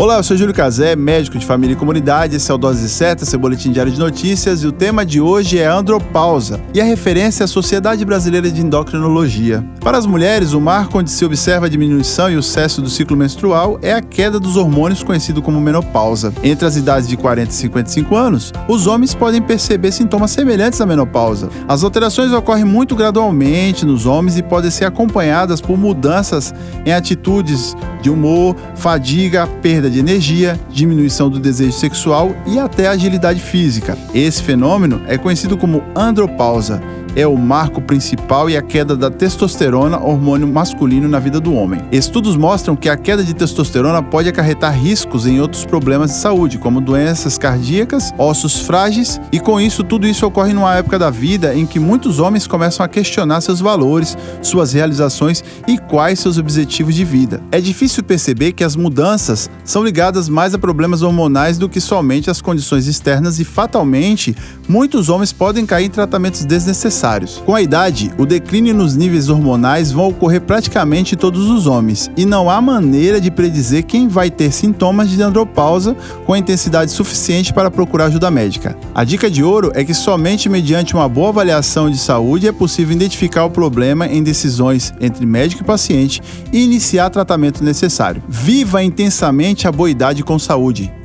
Olá, eu sou Júlio Cazé, médico de família e comunidade. Esse é o Dose Certa, seu boletim diário de notícias. E o tema de hoje é andropausa e a referência é a Sociedade Brasileira de Endocrinologia. Para as mulheres, o marco onde se observa a diminuição e o cessio do ciclo menstrual é a queda dos hormônios conhecido como menopausa. Entre as idades de 40 e 55 anos, os homens podem perceber sintomas semelhantes à menopausa. As alterações ocorrem muito gradualmente nos homens e podem ser acompanhadas por mudanças em atitudes de humor, fadiga, perda de energia, diminuição do desejo sexual e até agilidade física. Esse fenômeno é conhecido como andropausa é o marco principal e a queda da testosterona, hormônio masculino, na vida do homem. Estudos mostram que a queda de testosterona pode acarretar riscos em outros problemas de saúde, como doenças cardíacas, ossos frágeis, e com isso, tudo isso ocorre numa época da vida em que muitos homens começam a questionar seus valores, suas realizações e quais seus objetivos de vida. É difícil perceber que as mudanças são ligadas mais a problemas hormonais do que somente às condições externas e, fatalmente, muitos homens podem cair em tratamentos desnecessários Com a idade, o declínio nos níveis hormonais vão ocorrer praticamente em todos os homens, e não há maneira de predizer quem vai ter sintomas de andropausa com a intensidade suficiente para procurar ajuda médica. A dica de ouro é que somente mediante uma boa avaliação de saúde é possível identificar o problema em decisões entre médico e paciente e iniciar tratamento necessário. Viva intensamente a boa idade com saúde.